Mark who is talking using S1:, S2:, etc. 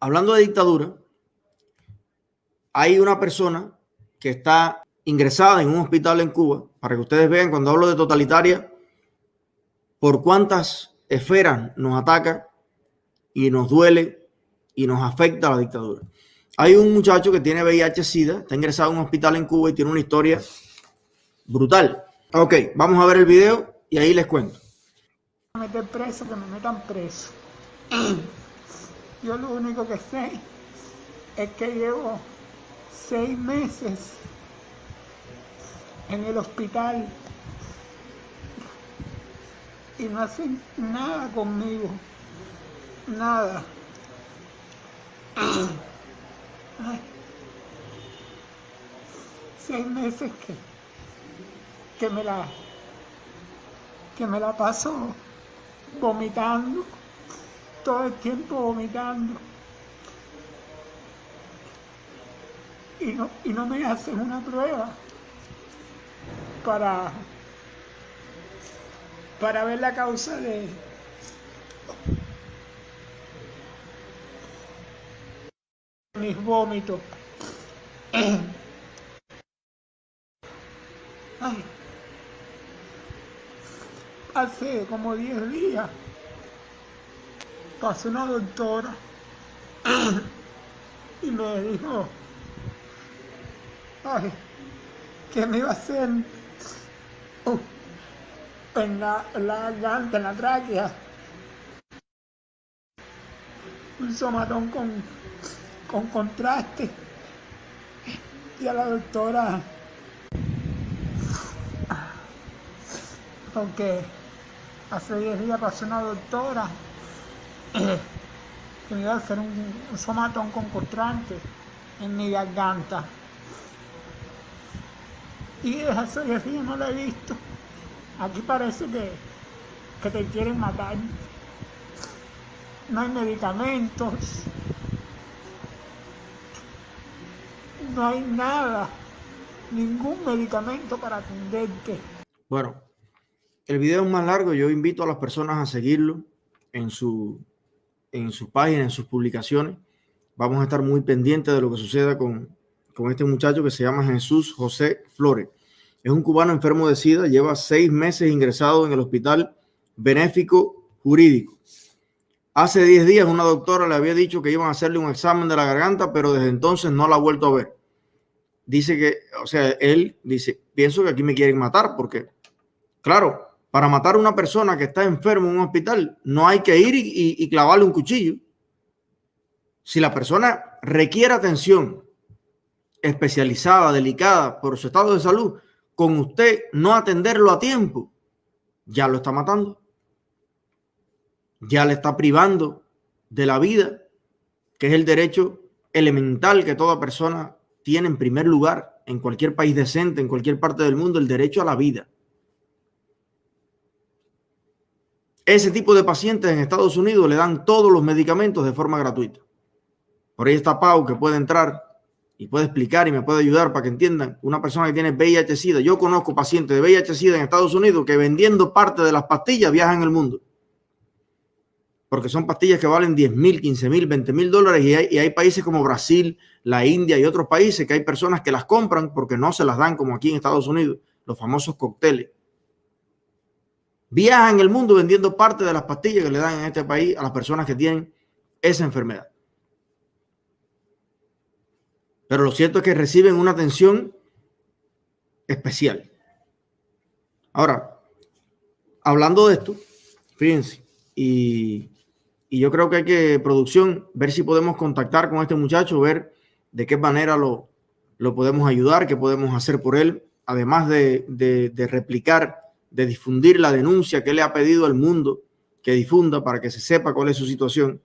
S1: hablando de dictadura, hay una persona que está ingresada en un hospital en Cuba, para que ustedes vean cuando hablo de totalitaria, por cuántas esferas nos ataca y nos duele y nos afecta la dictadura. Hay un muchacho que tiene VIH-Sida, está ingresado en un hospital en Cuba y tiene una historia brutal. Ok, vamos a ver el video y ahí les cuento.
S2: preso, que me metan preso. Yo lo único que sé es que llevo seis meses en el hospital y no hacen nada conmigo, nada. Seis meses que, que me la que me la paso vomitando, todo el tiempo vomitando. Y no, y no me hacen una prueba para, para ver la causa de, mis vómitos. Hace como 10 días pasó una doctora y me dijo ay, que me iba a hacer uh, en la, garganta, en la tráquea, un somatón con con contraste. Y a la doctora, porque hace 10 días pasó una doctora iba a hacer un, somatón con contraste en mi garganta. Y 10 días no la he visto. Aquí parece que, que te quieren matar. No hay medicamentos, no hay nada, ningún medicamento para atenderte.
S1: Bueno, el video es más largo, yo invito a las personas a seguirlo en su, en su página, en sus publicaciones. Vamos a estar muy pendientes de lo que suceda con, con este muchacho que se llama Jesús José Flores. Es un cubano enfermo de SIDA, lleva seis meses ingresado en el hospital benéfico jurídico. Hace 10 días una doctora le había dicho que iban a hacerle un examen de la garganta, pero desde entonces no la ha vuelto a ver dice que, o sea, él dice, pienso que aquí me quieren matar porque, claro, para matar a una persona que está enferma en un hospital, no hay que ir y, clavarle un cuchillo. Si la persona requiere atención especializada, delicada por su estado de salud, con usted no atenderlo a tiempo, ya lo está matando. Ya le está privando de la vida, que es el derecho elemental que toda persona tiene en primer lugar en cualquier país decente, en cualquier parte del mundo, el derecho a la vida. Ese tipo de pacientes en Estados Unidos le dan todos los medicamentos de forma gratuita. Por ahí está Pau que puede entrar y puede explicar y me puede ayudar para que entiendan. Una persona que tiene VIH-Sida, yo conozco pacientes de VIH-Sida en Estados Unidos que vendiendo parte de las pastillas viajan el mundo porque son pastillas que valen 10 mil, 15 mil, 20 mil dólares y hay, países como Brasil, la India y otros países que hay personas que las compran porque no se las dan como aquí en Estados Unidos, los famosos cócteles. Viajan el mundo vendiendo parte de las pastillas que le dan en este país a las personas que tienen esa enfermedad. Pero lo cierto es que reciben una atención especial. Ahora, hablando de esto, fíjense, y y yo creo que hay que, producción, ver si podemos contactar con este muchacho, ver de qué manera lo, lo podemos ayudar, qué podemos hacer por él, además de, de, replicar, de difundir la denuncia que le ha pedido al mundo que difunda para que se sepa cuál es su situación.